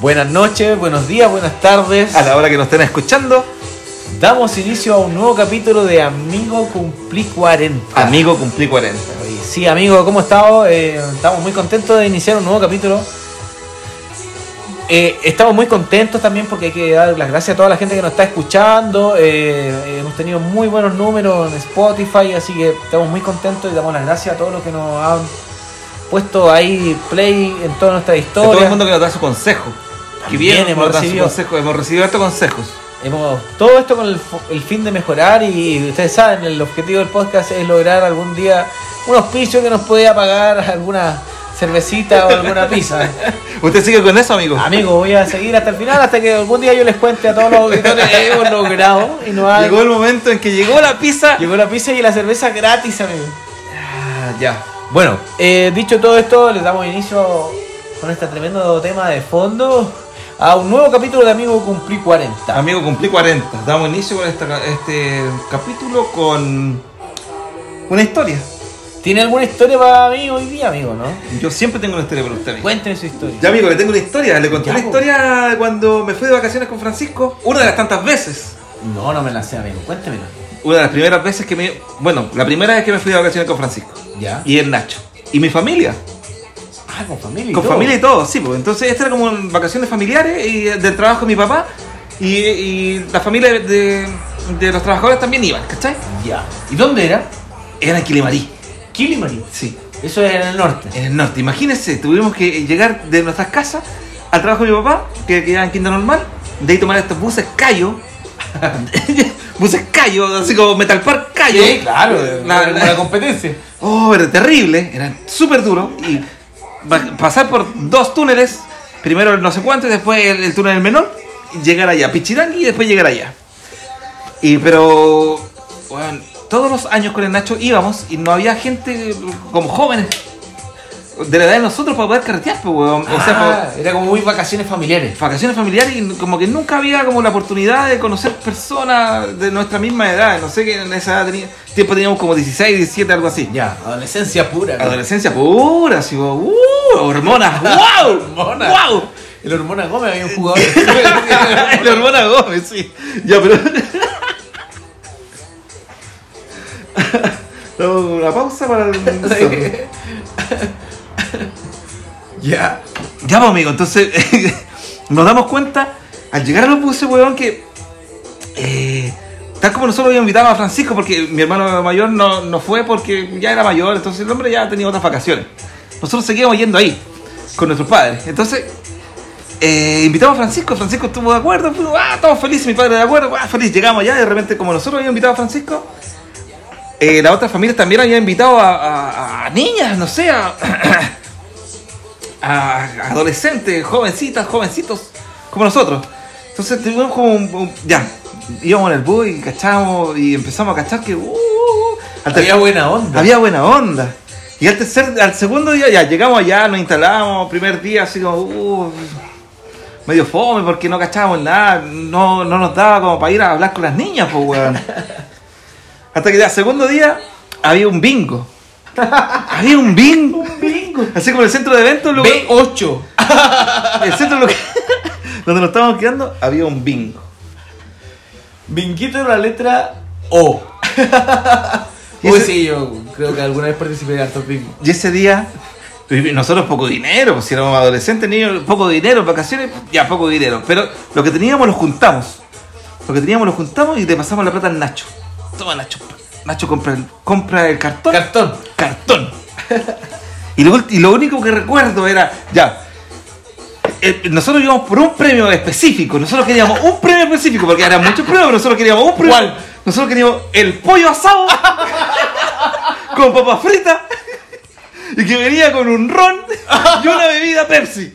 Buenas noches, buenos días, buenas tardes. A la hora que nos estén escuchando, Damos inicio a un nuevo capítulo de Amigo Cumplí 40. amigo, cumplí 40. Oye, Sí, amigo, ¿cómo estamos? Eh, estamos muy contentos de iniciar un nuevo capítulo. Eh, estamos muy contentos también porque hay que dar las gracias a toda la gente que nos está escuchando. Eh, eh, hemos tenido muy buenos números en Spotify, así que estamos muy contentos y damos las gracias a todos los que nos han puesto ahí play en toda nuestra A historia. todo el mundo que nos da su consejo. Que viene, hemos recibido. consejo. Hemos recibido estos consejos. Hemos, todo esto con el, el fin de mejorar y ustedes saben, el objetivo del podcast es lograr algún día un auspicio que nos pueda pagar alguna cervecita o alguna pizza. ¿Usted sigue con eso, amigo? Amigo, voy a seguir hasta el final, hasta que algún día yo les cuente a todos los auditores que hemos logrado y nos hagan- Llegó el momento en que llegó la pizza. llegó la pizza y la cerveza gratis, amigo. Ah, ya. Bueno, eh, dicho todo esto, les damos inicio con este tremendo tema de fondo a un nuevo capítulo de Amigo Cumplí 40. Amigo, cumplí 40. Damos inicio con esta- este capítulo con una historia. ¿Tiene alguna historia para mí hoy día, amigo, no? Yo siempre tengo una historia para usted, amigo. Cuéntenos su historia. Ya, amigo, le tengo una historia. Le conté una historia de cuando me fui de vacaciones con Francisco. Una de las tantas veces. No, no me la sé, amigo. Cuéntemela. Una de las primeras veces que me. Bueno, la primera vez que me fui de vacaciones con Francisco. ¿Ya? Y el Nacho. Y mi familia. Ah, con familia y Con todo. familia y todo, sí, pues. Entonces, esta era como vacaciones familiares y del trabajo de mi papá. Y, y la familia de, de- de los trabajadores también iban, ¿cachai? Ya. ¿Y dónde era? Era en Quilimarí. Kilimarí. Sí, Eso es en el norte. en el norte. Imagínense, tuvimos que llegar de nuestras casas al trabajo de mi papá, que quedaba en Quinta Normal, de ahí tomar estos buses Cayo. buses Cayo, así como Metal Park Cayo. La- la- la competencia. Oh, era terrible, era súper duro. Y pasar por dos túneles, primero el no sé cuánto después el, el túnel menor, y llegar allá, Pichirangui y después llegar allá. Y pero, bueno, todos los años con el Nacho íbamos y no había gente como jóvenes de la edad de nosotros para poder carretear, pues, weón. O sea, Ah, era como muy vacaciones familiares. vacaciones familiares y como que nunca había como la oportunidad de conocer personas de nuestra misma edad. No sé que en esa edad tenía- tiempo teníamos como 16, 17, algo así. Ya, adolescencia pura. Adolescencia pura, así, uh, hormonas, wow, Hormonas. wow. El hormona Gómez había un jugador. La hormona Gómez, sí. Ya, pero. Damos una pausa para el. ya. Ya, pues, amigo, entonces nos damos cuenta al llegar a los buses, weón, que. eh, tal como nosotros habíamos invitado a Francisco, porque mi hermano mayor no, no fue porque ya era mayor, entonces el hombre ya tenía otras vacaciones. Nosotros seguíamos yendo ahí con nuestros padres. Entonces, eh, invitamos a Francisco, Francisco estuvo de acuerdo, fuimos, ah, todos felices, mi padre de acuerdo, ah, feliz, llegamos allá y de repente, como nosotros habíamos invitado a Francisco, eh, las otras familias también habían invitado a, niñas, no sé, a adolescentes, jovencitas, jovencitos, como nosotros. Entonces tuvimos como un, un- ya, íbamos en el bus y cachamos y empezamos a cachar que uh, uh, uh, al Había buena onda. había buena onda. Y al tercer, al segundo día ya llegamos allá, nos instalamos, primer día así como uh, medio fome porque no cachábamos nada, no, no nos daba como para ir a hablar con las niñas, pues weón. Hasta que ya segundo día había un bingo. había un bingo. Así como el centro de eventos, lugar- B8. el centro lo que- donde nos estábamos quedando, había un bingo. Binguito de la letra O. Y Uy, ese- sí, yo creo que alguna vez participé de hartos bingos. Y ese día, nosotros poco dinero, pues si éramos adolescentes, niños, poco dinero, vacaciones, ya poco dinero. Pero lo que teníamos lo juntamos. Lo que teníamos lo juntamos y le pasamos la plata al Nacho. Toma Nacho. Nacho compra el, compra el cartón. Cartón. cartón. y, lo, ulti- y lo único que recuerdo era, ya, eh, nosotros íbamos por un premio específico. Nosotros queríamos un premio específico, porque eran muchos premios, pero nosotros queríamos un premio. ¿Cuál? Nosotros queríamos el pollo asado con papas fritas y que venía con un ron y una bebida Pepsi.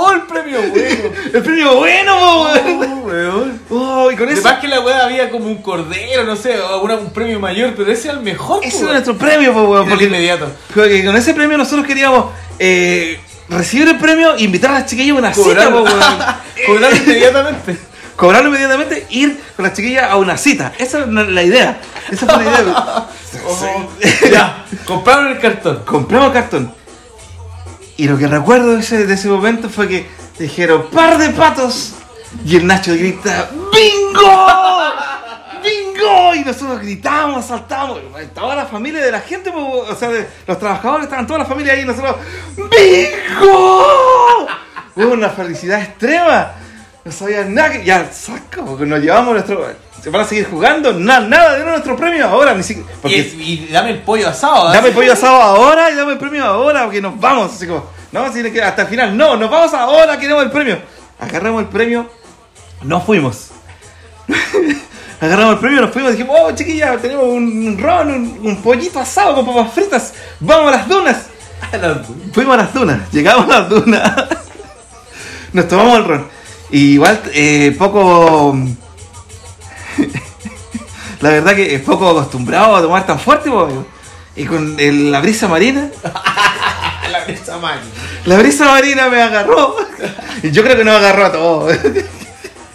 ¡Oh, el premio bueno! El premio bueno, po, weón. Oh, weón. Oh, y con eso. Además que la weá había como un cordero, no sé, una- un premio mayor, pero ese era el mejor. Ese po, era nuestro premio, pues, weón. Porque, el inmediato. porque con ese premio nosotros queríamos eh, recibir el premio e invitar a las chiquillas a una cita, Cobrarlo, weón. cobrarlo inmediatamente. Cobrarlo inmediatamente, ir con las chiquillas a una cita. Esa era la idea. Esa fue la idea. Oh, ya, compraron el cartón. Compramos cartón. Y lo que recuerdo de ese, de ese momento fue que dijeron par de patos. Y el Nacho grita ¡Bingo! ¡Bingo! Y nosotros gritamos, saltamos. Estaba la familia de la gente, pues, o sea, los trabajadores, estaban toda la familia ahí y nosotros ¡Bingo! Hubo una felicidad extrema. No sabían nada que. Ya, saca, porque nos llevamos nuestro. ¿Se van a seguir jugando? Nada, nada de nuestro premio ahora, ni siquiera. Y, Porque y dame el pollo asado. ¿eh? Dame el pollo asado ahora y dame el premio ahora porque nos vamos. Así como, no, si queda hasta el final. No, nos vamos ahora, queremos el premio. Agarramos el premio, nos fuimos. Agarramos el premio, nos fuimos. Dijimos, oh, chiquilla, tenemos un ron, un, un pollito asado con papas fritas. Vamos a las dunas. Fuimos a las dunas, llegamos a las dunas. Nos tomamos el ron. Y igual, eh, poco. La verdad que es poco acostumbrado a tomar tan fuerte, amigo. Y con el- la brisa marina, la brisa máquina. la brisa marina me agarró. Y yo creo que nos agarró a todos.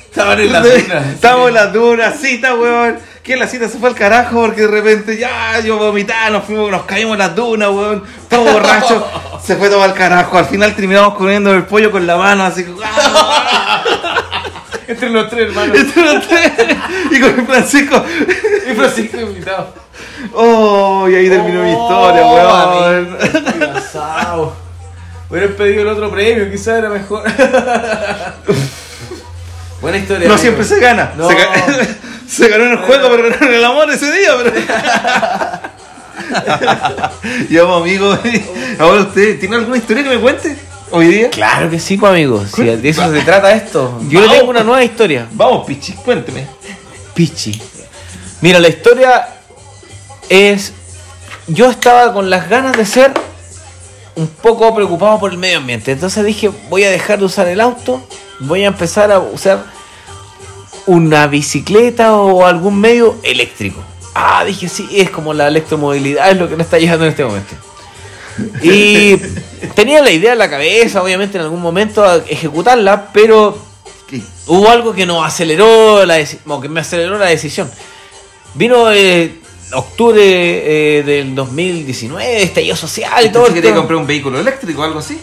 Estaban en la duna. Estábamos en las dunas, cita, weón. Que la cita se fue al carajo porque de repente ya yo vomitaba, nos fuimos, nos caímos en las dunas, weón. Todo borracho. Se fue todo al carajo. Al final terminamos comiendo el pollo con la mano, así que. Entre los tres hermanos. Entre los tres. y con Francisco. y Francisco invitado. Oh, y ahí terminó mi historia, weón. Asado. Hubieran pedido el otro premio, quizás era mejor. Buena historia. No amigo. siempre se gana. No. Se, ga- se ganó en el juego, pero en el amor ese día. Pero... pues, amigo. Ahora usted, ¿tiene alguna historia que me cuente hoy día? Claro que sí, pues amigos. Si de eso se trata esto. Yo le Vamos. tengo una nueva historia. Vamos, Pichi, cuénteme. Pichi. Mira, la historia es. Yo estaba con las ganas de ser un poco preocupado por el medio ambiente. Entonces dije, voy a dejar de usar el auto, voy a empezar a usar una bicicleta o algún medio eléctrico. Ah, dije, sí, es como la electromovilidad, es lo que nos está llegando en este momento. Y tenía la idea en la cabeza, obviamente en algún momento a ejecutarla, pero hubo algo que nos aceleró la que me aceleró la decisión. Vino eh, octubre eh, del 2019, estallido social y todo. te tema. compré un vehículo eléctrico o algo así?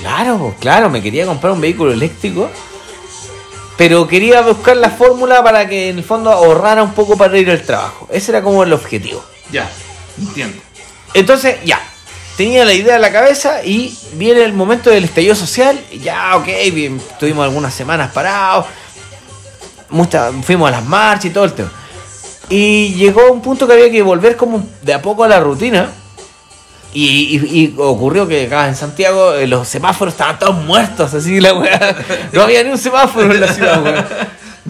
Claro, claro, me quería comprar un vehículo eléctrico, pero quería buscar la fórmula para que en el fondo ahorrara un poco para ir al trabajo. Ese era como el objetivo. Ya, entiendo. Entonces, ya, tenía la idea en la cabeza y viene el momento del estallido social. y Ya, ok, bien, tuvimos algunas semanas parados, fuimos a las marchas y todo el tema. Y llegó un punto que había que volver como de a poco a la rutina. Y, ocurrió que acá en Santiago eh, los semáforos estaban todos muertos, así la weá. No había ni un semáforo en la ciudad, weón.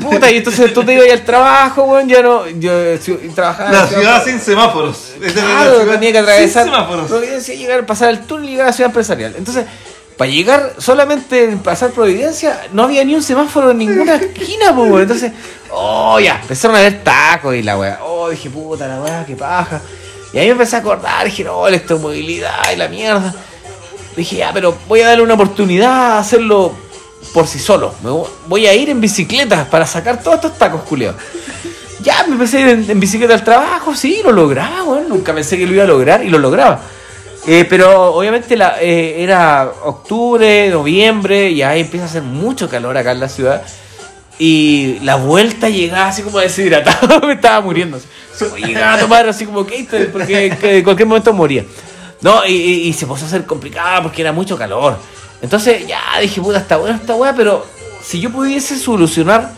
Puta, y entonces tú te ibas al trabajo, weón, ya no. Yo si- trabajaba en La ciudad sin semáforos. La Claro, ciudad tenía que atravesar. Sin semáforos. Providencia, llegar, pasar el túnel y llegar a la ciudad empresarial. Entonces, para llegar solamente pasar Providencia, no había ni un semáforo en ninguna esquina, pues, weón. Entonces, oh, ya, empezaron a ver tacos y la weá. Oh, dije, puta, la weá, qué paja. Y ahí me empecé a acordar, dije, no, electromovilidad y la mierda. Dije, ya, pero voy a darle una oportunidad a hacerlo por sí solo. Me vo- voy a ir en bicicleta para sacar todos estos tacos, culiados. Ya me empecé a ir en, bicicleta al trabajo, sí, lo lograba. Nunca pensé que lo iba a lograr y lo lograba. Eh, pero obviamente eh, era octubre, noviembre, y ahí empieza a hacer mucho calor acá en la ciudad. Y la vuelta llegaba así como deshidratado, me estaba muriendo. Llegaba a tomar así como que porque que en cualquier momento moría. No, y se puso a hacer complicada porque era mucho calor. Entonces ya dije, puta, está buena esta weá, pero si yo pudiese solucionar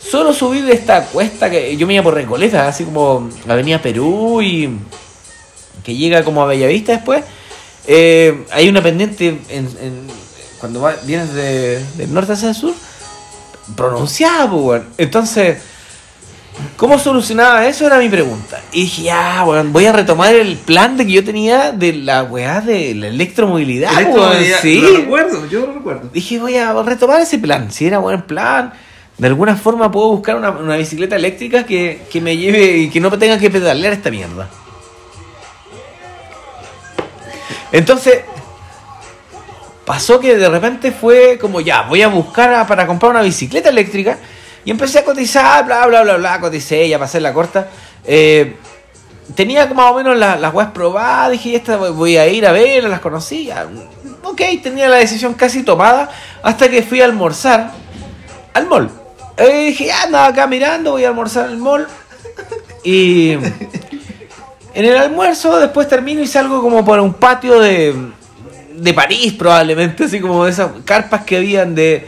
solo subir esta cuesta que yo me iba por Recoleta, así como Avenida Perú y que llega como a Bellavista después, eh, hay una pendiente en, en- cuando va- vienes de, del norte hacia el sur, pronunciada, pues. Entonces, ¿cómo solucionaba eso? Era mi pregunta. Y dije, ya, weón, voy a retomar el plan de que yo tenía de la weá de la electromovilidad, weón. Electromovilidad, Sí. Lo recuerdo, yo lo recuerdo. Dije, voy a retomar ese plan. Si era buen plan, de alguna forma puedo buscar una, una bicicleta eléctrica que, que me lleve y que no tenga que pedalear esta mierda. Entonces, pasó que de repente fue como ya, voy a buscar a- para comprar una bicicleta eléctrica y empecé a cotizar, bla, bla, bla, bla, coticé ya hacer la corta. Eh, tenía más o menos la- las webs probadas, dije, esta voy- a ir a ver, las conocía. Ok, tenía la decisión casi tomada hasta que fui a almorzar al mall. Eh, dije, ya andaba acá mirando, voy a almorzar al mall. Y en el almuerzo después termino y salgo como por un patio de, de París probablemente, así como esas carpas que habían de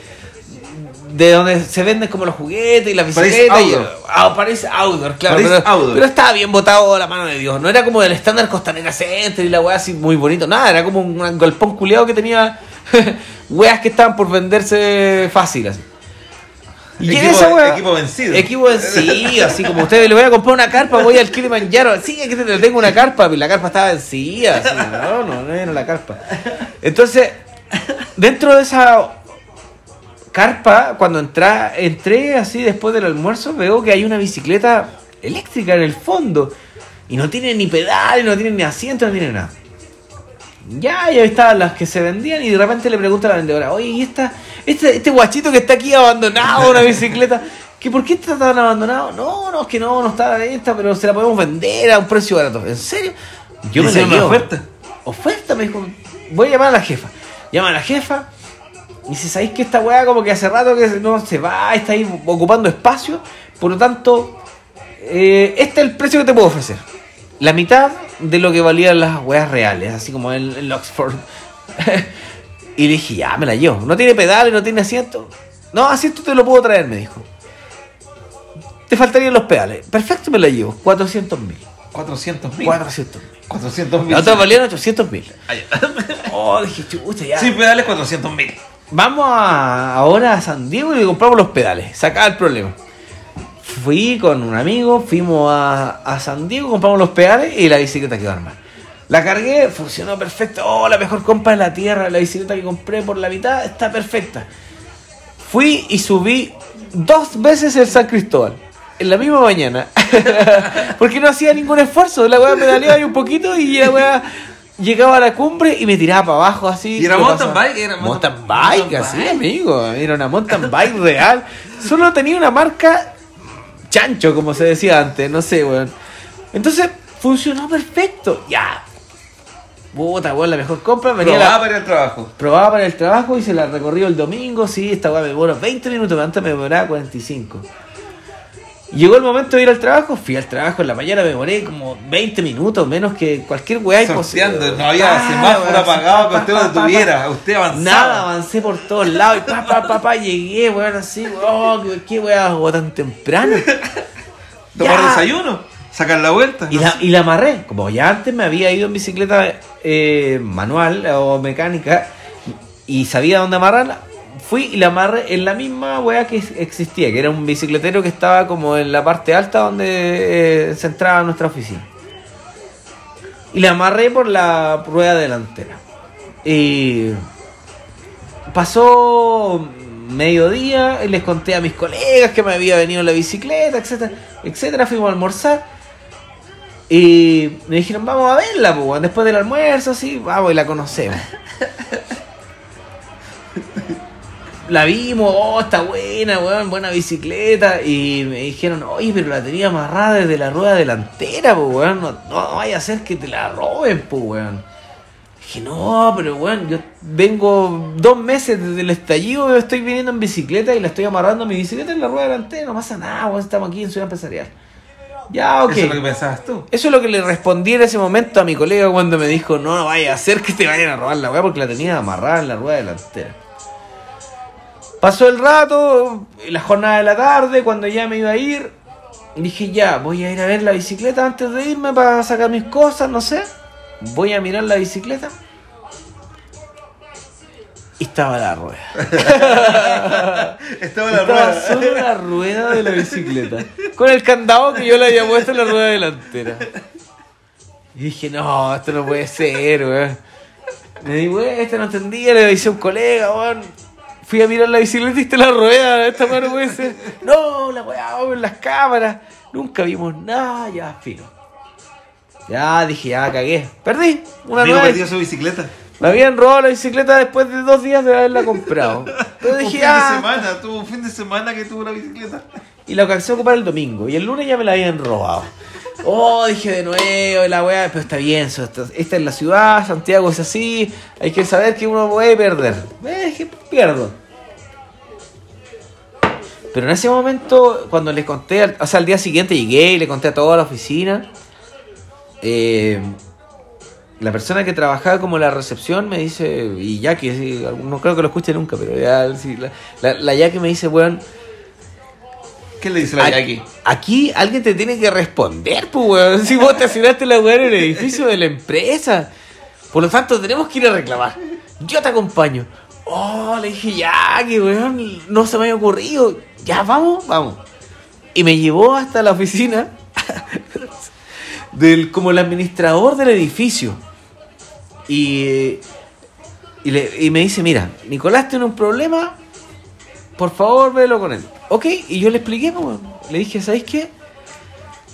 de donde se venden como los juguetes y las bicicletas. y- Outdoor. ah, París Outdoor, claro. Pero, Outdoor. pero estaba bien botado a la mano de Dios. No era como el estándar Costanera Center y la weá así muy bonito. Nada, era como un galpón culeado que tenía weas que estaban por venderse fácil así. Y Equipo- esa wea- equipo vencido. Equipo vencido, así como ustedes le voy a comprar una carpa, voy al Kilimanjaro. Sí, es que te- tengo una carpa, y la carpa estaba vencida. así, no, no, no era la carpa. Entonces, dentro de esa carpa, cuando entra, entré así después del almuerzo, veo que hay una bicicleta eléctrica en el fondo. Y no tiene ni pedales, no tiene ni asiento, no tiene nada. Ya, ya estaban las que se vendían y de repente le pregunta a la vendedora, oye, ¿y esta, este, este guachito que está aquí abandonado, una bicicleta? ¿Que ¿Por qué está tan abandonado? No, no, es que no, no está a la venta, pero se la podemos vender a un precio barato. ¿En serio? Yo me la llevo. oferta. Oferta, me dijo. Voy a llamar a la jefa. Llama a la jefa. Y dice, ¿sabéis que esta weá como que hace rato que no se va, está ahí ocupando espacio? Por lo tanto, eh, este es el precio que te puedo ofrecer. La mitad de lo que valían las weas reales, así como en, en Oxford. y le dije, ya, me la llevo. No tiene pedales, no tiene asiento. No, asiento te lo puedo traer, me dijo. Te faltarían los pedales. Perfecto, me la llevo. 400 mil. 400 mil. 400 mil. 400 mil. La otra valían 800 mil. Oh, dije, chucha, ya. Sin pedales, 400 mil. Vamos a- ahora a San Diego y compramos los pedales. Se acaba el problema. Fui con un amigo, fuimos a, a San Diego, compramos los pedales y la bicicleta quedó armada. La cargué, funcionó perfecto. Oh, la mejor compra de la tierra. La bicicleta que compré por la mitad está perfecta. Fui y subí dos veces el San Cristóbal. En la misma mañana. Porque no hacía ningún esfuerzo. La weá pedaleaba ahí un poquito y la weá llegaba a la cumbre y me tiraba para abajo así. ¿Y era ¿Qué mountain bike? Era mountain, mountain- bike, mountain así, bike. amigo. Era una mountain bike real. Solo tenía una marca chancho, como se decía antes. No sé, weón. Entonces, funcionó perfecto. Ya. Puta, weón, la mejor compra. Venía la- Probaba para al trabajo. Probaba para el trabajo y se la recorrió el domingo. Sí, esta weá me demoró 20 minutos, antes me demoraba 45. Llegó el momento de ir al trabajo, fui al trabajo en la mañana, me demoré como 20 minutos, menos que cualquier weá Sorteando, no había semáforo apagado que usted lo detuviera, usted avanzaba. Nada, avancé por todos lados y pa, pa, pa, pa, llegué, weón, así, oh, qué, qué weá hago tan temprano. Tomar Ya. desayuno, sacar la vuelta. Y no la, y la amarré. Como ya antes me había ido en bicicleta eh, manual o mecánica y sabía dónde amarrarla, fui y la amarré en la misma weá que existía, que era un bicicletero que estaba como en la parte alta donde eh, se entraba nuestra oficina. Y la amarré por la rueda delantera. Y pasó mediodía, y les conté a mis colegas que me había venido la bicicleta, etcétera, etcétera, fuimos a almorzar. Y me dijeron, vamos a verla, pues, después del almuerzo, sí, vamos y la conocemos. La vimos, oh, está buena, weón, buena bicicleta. Y me dijeron, oye, pero la tenía amarrada desde la rueda delantera, pues, weón, no, no vaya a ser que te la roben, pues, weón. Dije, no, pero weón, yo vengo dos meses desde el estallido, estoy viniendo en bicicleta y la estoy amarrando a mi bicicleta en la rueda delantera, no pasa nada, weón, estamos aquí en Ciudad Empresarial. Ya, ok. Eso es lo que pensabas tú. Eso es lo que le respondí en ese momento a mi colega cuando me dijo, no, no vaya a hacer que te vayan a robar la weá porque la tenía amarrada en la rueda delantera. Pasó el rato, la jornada de la tarde, cuando ya me iba a ir, dije ya, voy a ir a ver la bicicleta antes de irme para sacar mis cosas, no sé. Voy a mirar la bicicleta. Y estaba la rueda. Estaba la Estaba rueda. solo la rueda de la bicicleta. Con el candado que yo le había puesto en la rueda delantera. Y dije, no, esto no puede ser, weón. Me di vuelta, no entendía, le avisé a un colega, weón. Fui a mirar la bicicleta y está la rueda. Esta mano puede ser. No, la weá, vamos en las cámaras. Nunca vimos nada, ya, filo. Ya dije, ya cagué. Perdí. Una Amigo perdió su bicicleta. Me habían robado la bicicleta después de dos días de haberla comprado. Un dije, fin de semana, tuvo un fin de semana que tuvo la bicicleta. Y la alcancé a ocupar el domingo. Y el lunes ya me la habían robado. Oh, dije de nuevo, la weá, pero está bien, esto- esta es la ciudad, Santiago es así, hay que saber que uno puede perder. Eh, dije, pierdo. Pero en ese momento, cuando le conté, o sea, al día siguiente llegué y le conté a toda la oficina, eh, la persona que trabajaba como la recepción me dice, y Jackie, sí, no creo que lo escuche nunca, pero ya, sí, la, la, la Jackie me dice, weón, ¿Qué le dice la Jackie? aquí alguien te tiene que responder, pues, weón. Si vos te asignaste la weá en el edificio de la empresa. Por lo tanto, tenemos que ir a reclamar. Yo te acompaño. Oh, le dije, ya, que weón, no se me había ocurrido. Ya, vamos, vamos. Y me llevó hasta la oficina del como el administrador del edificio. Y, y, le- y me dice, mira, Nicolás tiene un problema, por favor, velo con él. Ok, y yo le expliqué, pues, le dije, ¿sabéis qué?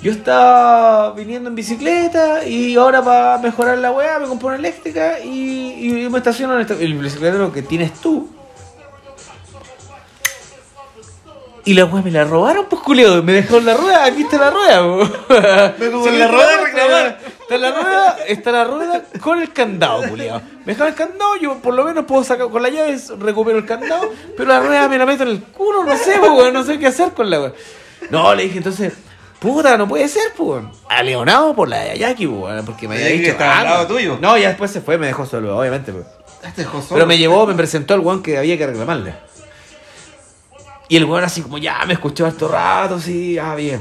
Yo estaba viniendo en bicicleta y ahora para mejorar la weá me compré una eléctrica y, y me estaciono en esta- el bicicletero que tienes tú. Y la weá me la robaron, pues culeo, me dejaron la rueda, aquí está la rueda. Me en la rueda reclamar. Está la rueda, está la rueda con el candado, culiao. Me dejaron el candado, yo por lo menos puedo sacar con la llave, recupero el candado, pero la rueda me la meto en el culo, no sé, weón, no sé qué hacer con la weá. No, le dije entonces, puta, no puede ser, pues. weón. Aleonado por la de Ayaki, pues, porque me había dicho. estaba al "Ah, lado no". tuyo. No, ya después se fue, me dejó solo, obviamente, pues. Pero me llevó, me presentó al weón que había que reclamarle. Y el weón así como, ya, me escuchó harto rato, sí, ah, bien.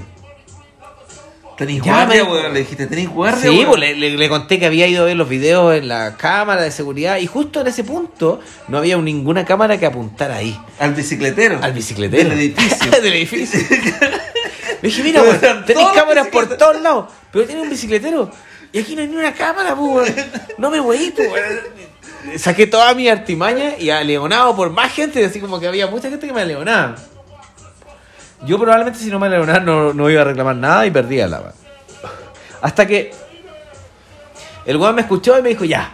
Tenéis guardia, weón. Le dijiste, tenéis guardia, Sí, pues le, le- le conté que había ido a ver los videos en la cámara de seguridad y justo en ese punto no había ninguna cámara que apuntara ahí, Al bicicletero. al bicicletero. Del edificio. Del edificio. Le dije, mira, weón, las cámaras por todos lados, pero tiene un bicicletero. Y aquí no hay ni una cámara, weón. No me voy, pues, weón. Saqué toda mi artimaña y aleonado por más gente, así como que había mucha gente que me aleonaba. Yo probablemente si no me aleonaban no, no iba a reclamar nada y perdía la weón. Hasta que el weón me escuchó y me dijo, ya.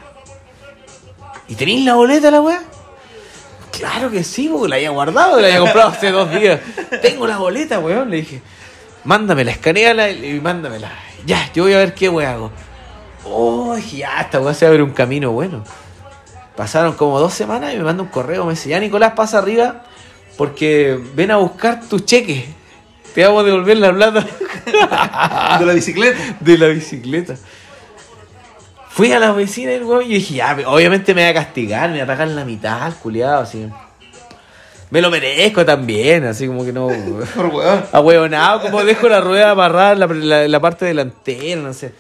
¿Y tenéis la boleta la weá? Claro que sí, porque la había guardado, la había comprado hace dos días. Tengo la boleta, weón, le dije. Mándamela, escaneala y mándamela. Ya, yo voy a ver qué weá hago. Oh, ya, esta weá se abre un camino bueno. Pasaron como dos semanas y me manda un correo, me dice, ya Nicolás, pasa arriba porque ven a buscar tu cheque. Te vamos a devolver la plata De la bicicleta. de la bicicleta. Fui a la oficina y dije, ya, obviamente me va a castigar, me va a pagar la mitad, culiado, así. Me lo merezco también, así como que no. Por weón. Ahueonado, como dejo la rueda amarrada en la, la- la parte delantera, no sé.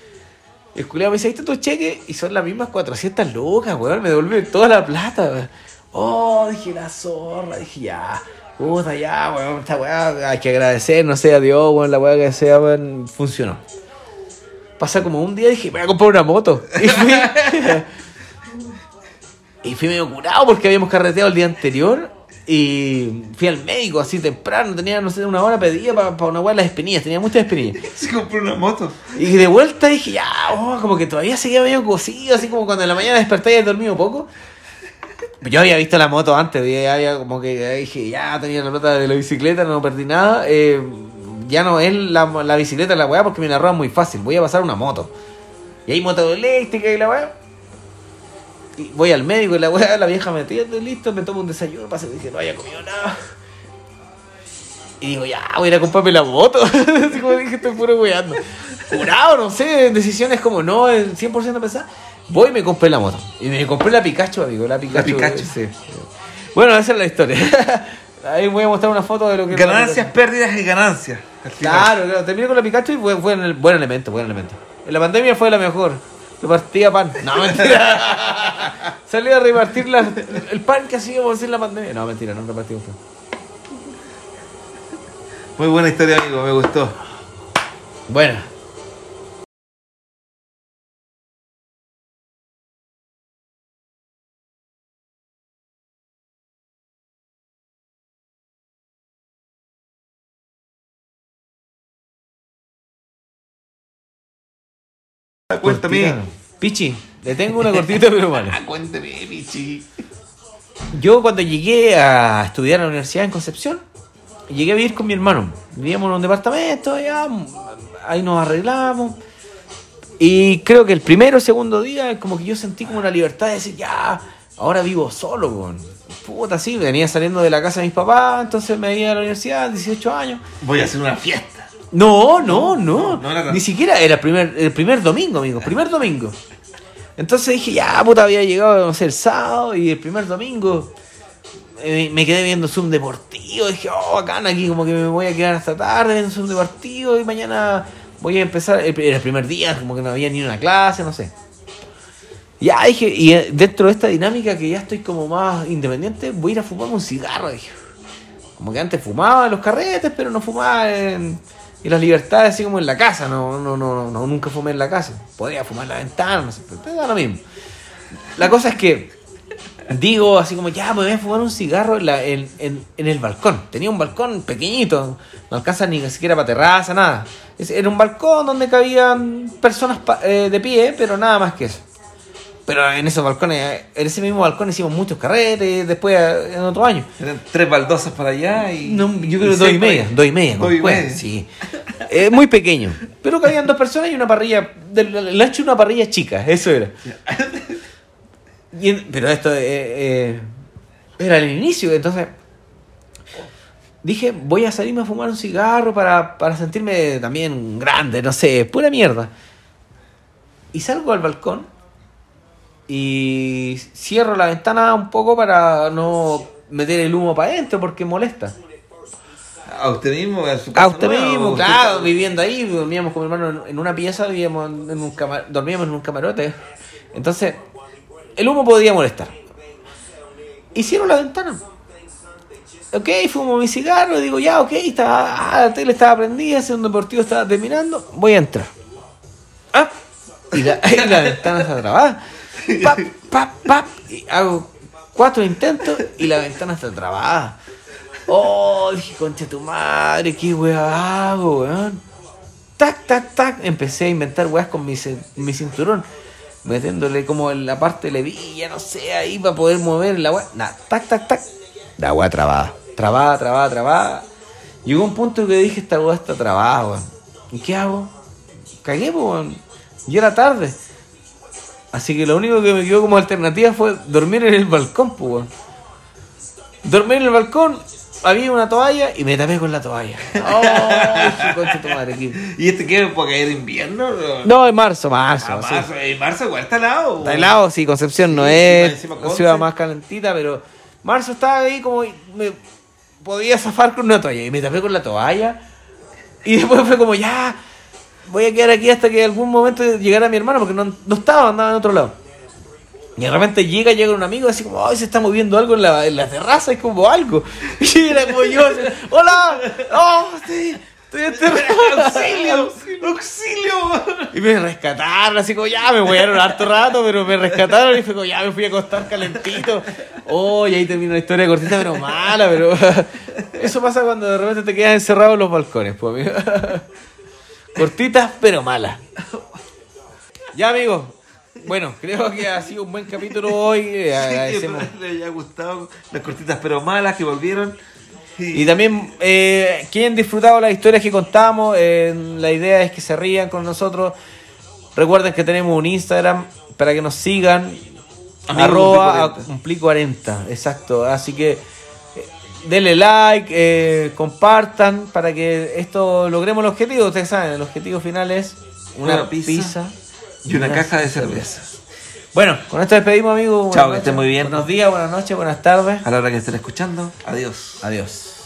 El culiado me dice, ahí está tu cheque, y son las mismas 400 lucas, weón, me devuelve toda la plata, weón. Oh, dije la zorra, dije ya, puta, ya, weón, esta weá, hay que agradecer, no sé, a Dios, weón, la weá que sea, weón, funcionó. Pasa como un día y dije, voy a comprar una moto. Y fui, y fui medio curado porque habíamos carreteado el día anterior. Y fui al médico así temprano, tenía, no sé, una hora pedida para una weá de las espinillas, tenía muchas espinillas. Se compró una moto. Y de vuelta dije, ya, oh, como que todavía seguía medio cocido, así como cuando en la mañana desperté y había dormido poco. Yo había visto la moto antes, ya había como que dije, ya tenía la plata de la bicicleta, no perdí nada. eh, ya no es la, la bicicleta la weá porque me la roban muy fácil, voy a pasar una moto. Y hay moto eléctrica y la weá. Y voy al médico y la weá, la vieja me atiende, listo, me tomo un desayuno, pasa y dije, no haya comido nada. Y digo, ya, voy a ir a comprarme la moto. Así como dije, estoy puro weando. Curado, no sé, decisiones como no, el 100% pensar. Voy y me compré la moto. Y me compré la Pikachu, amigo, la Pikachu. Pikachu. sí. Bueno, esa es la historia. Ahí voy a mostrar una foto de lo que... Ganancias, pérdidas y ganancias. Claro, claro, terminé con la Pikachu y fue, fue en el- buen elemento, buen elemento. En la pandemia fue la mejor. Repartía pan. No, mentira. Salí a repartir la- el pan que hacíamos en la pandemia. No, mentira, no repartimos pan. Muy buena historia, amigo. Me gustó. Bueno, Cuéntame. Cortita. Pichi, le tengo una cortita pero mala. Ah, cuéntame, Pichi. Yo cuando llegué a estudiar a la universidad en Concepción, llegué a vivir con mi hermano. Vivíamos en un departamento, ya, ahí nos arreglamos. Y creo que el primero o segundo día, como que yo sentí como una libertad de decir, ya, ahora vivo solo, con puta, sí, venía saliendo de la casa de mis papás, entonces me iba a la universidad, 18 años. Voy a hacer una fiesta. No, no, no, no ni siquiera era el primer, el primer domingo, amigo, primer domingo. Entonces dije, ya, puta, había llegado, no sé, el sábado y el primer domingo eh, me quedé viendo Zoom deportivo. Dije, oh, bacán, aquí como que me voy a quedar hasta tarde viendo Zoom deportivo y mañana voy a empezar. el- Era el primer día, como que no había ni una clase, no sé. Ya dije, y eh, dentro de esta dinámica que ya estoy como más independiente, voy a ir a fumarme un cigarro, dije. Como que antes fumaba en los carretes, pero no fumaba en, en las libertades, así como en la casa. No, no, no, no, nunca fumé en la casa. Podía fumar en la ventana, no sé, pero da lo mismo. La cosa es que digo así como, ya, me voy a fumar un cigarro en, la- en, en- en el balcón. Tenía un balcón pequeñito, no alcanza ni siquiera para terraza, nada. Era un balcón donde cabían personas pa- eh, de pie, pero nada más que eso. Pero en esos balcones, en ese mismo balcón hicimos muchos carretes, después en otro año. Eran tres baldosas para allá y. No, yo creo que dos y media, dos y media, Dos y media. sí. Es muy pequeño. Pero cabían dos personas y una parrilla, el ancho de una parrilla chica, eso era. Pero esto eh, eh, era el inicio, entonces dije, voy a salirme a fumar un cigarro para, para sentirme también grande, no sé, pura mierda. Y salgo al balcón y cierro la ventana un poco para no meter el humo para adentro porque molesta. A usted mismo, a su casa A usted nueva, mismo, usted claro, viviendo ahí, dormíamos con mi hermano en- una pieza, vivíamos en un cama- dormíamos en un camarote. Entonces, el humo podía molestar. Hicieron la ventana. Ok, fumo mi cigarro, y digo, ya, ok, estaba, ah, la tele estaba prendida, el deportivo estaba terminando, voy a entrar. Ah, y la, y la ventana está trabada. Pap, pap, pap, y hago cuatro intentos y la ventana está trabada. Oh, dije, concha tu madre, qué weá hago, weón. Tac, tac, tac. Empecé a inventar weas con mi, mi cinturón. Metiéndole como en la parte de la hebilla, no sé, ahí para poder mover la weá. Nah, tac, tac, tac. La weá trabada. Trabada, trabada, trabada. Llegó un punto que dije, esta weá está trabada, weón. ¿Y qué hago? Cagué, weón. Y era tarde. Así que lo único que me quedó como alternativa fue dormir en el balcón, pues, weón. Dormí en el balcón, había una toalla y me tapé con la toalla. ¡Oh! concha tu madre, aquí. ¿Y este qué? ¿Para caer invierno? No, en marzo, marzo. Ah, sí. marzo, en marzo igual está helado. Está helado, sí, Concepción no es la ciudad más calentita, pero marzo estaba ahí como me podía zafar con una toalla y me tapé con la toalla y después fue como ya voy a quedar aquí hasta que algún momento llegara mi hermano porque no, no estaba, andaba en otro lado. Y de repente llega, llega un amigo así como, ay, se está moviendo algo en la, en la terraza, es como algo. Y era como yo, hola, oh, sí, estoy enterrado, auxilio. ¡Auxilio! Y me rescataron, así como ya me voy a dar un harto rato, pero me rescataron y fue como ya me fui a acostar calentito. Oh, y ahí termina una historia cortita pero mala, pero eso pasa cuando de repente te quedas encerrado en los balcones, pues amigo. Cortitas pero malas. Ya amigos, bueno, creo que ha sido un buen capítulo hoy. eh, Agradecemos. Espero les haya gustado las cortitas pero malas que volvieron. Y también, eh, quien disfrutado las historias que contamos, eh, la idea es que se rían con nosotros. Recuerden que tenemos un Instagram para que nos sigan. Amigo arroba Cumplí 40. a cumplir 40, exacto. Así que eh, denle like, eh, compartan para que esto logremos el objetivo. Ustedes saben, el objetivo final es una, Una pizza pizza, y una caja de cervezas. Bueno, con esto despedimos, amigos. Chao, que estén muy bien. Buenos días, buenas noches, buenas tardes. A la hora que estén escuchando, adiós. Adiós.